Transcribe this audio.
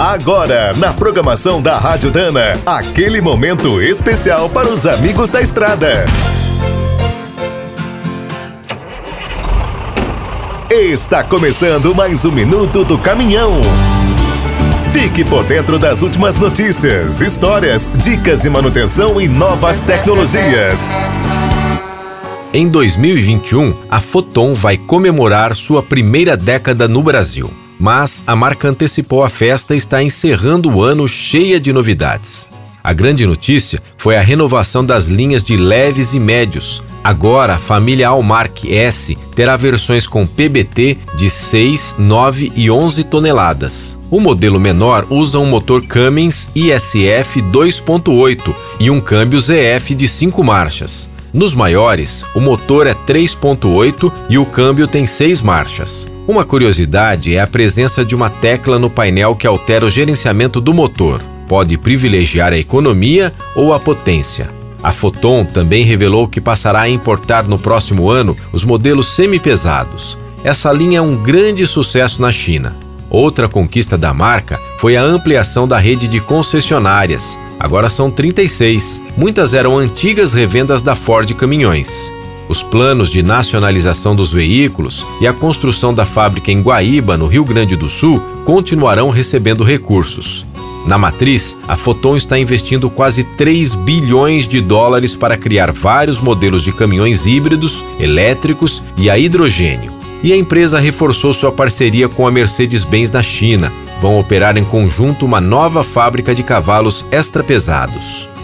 Agora, na programação da Rádio Dana, aquele momento especial para os amigos da estrada. Está começando mais um minuto do caminhão. Fique por dentro das últimas notícias, histórias, dicas de manutenção e novas tecnologias. Em 2021, a Foton vai comemorar sua primeira década no Brasil mas a marca antecipou a festa e está encerrando o ano cheia de novidades. A grande notícia foi a renovação das linhas de leves e médios. Agora, a família Almark S terá versões com PBT de 6, 9 e 11 toneladas. O modelo menor usa um motor Cummins ISF 2.8 e um câmbio ZF de 5 marchas. Nos maiores, o motor é 3.8 e o câmbio tem 6 marchas. Uma curiosidade é a presença de uma tecla no painel que altera o gerenciamento do motor. Pode privilegiar a economia ou a potência. A Foton também revelou que passará a importar no próximo ano os modelos semi-pesados. Essa linha é um grande sucesso na China. Outra conquista da marca foi a ampliação da rede de concessionárias. Agora são 36. Muitas eram antigas revendas da Ford Caminhões. Os planos de nacionalização dos veículos e a construção da fábrica em Guaíba, no Rio Grande do Sul, continuarão recebendo recursos. Na matriz, a Foton está investindo quase 3 bilhões de dólares para criar vários modelos de caminhões híbridos, elétricos e a hidrogênio e a empresa reforçou sua parceria com a Mercedes-Benz na China. Vão operar em conjunto uma nova fábrica de cavalos extra pesados.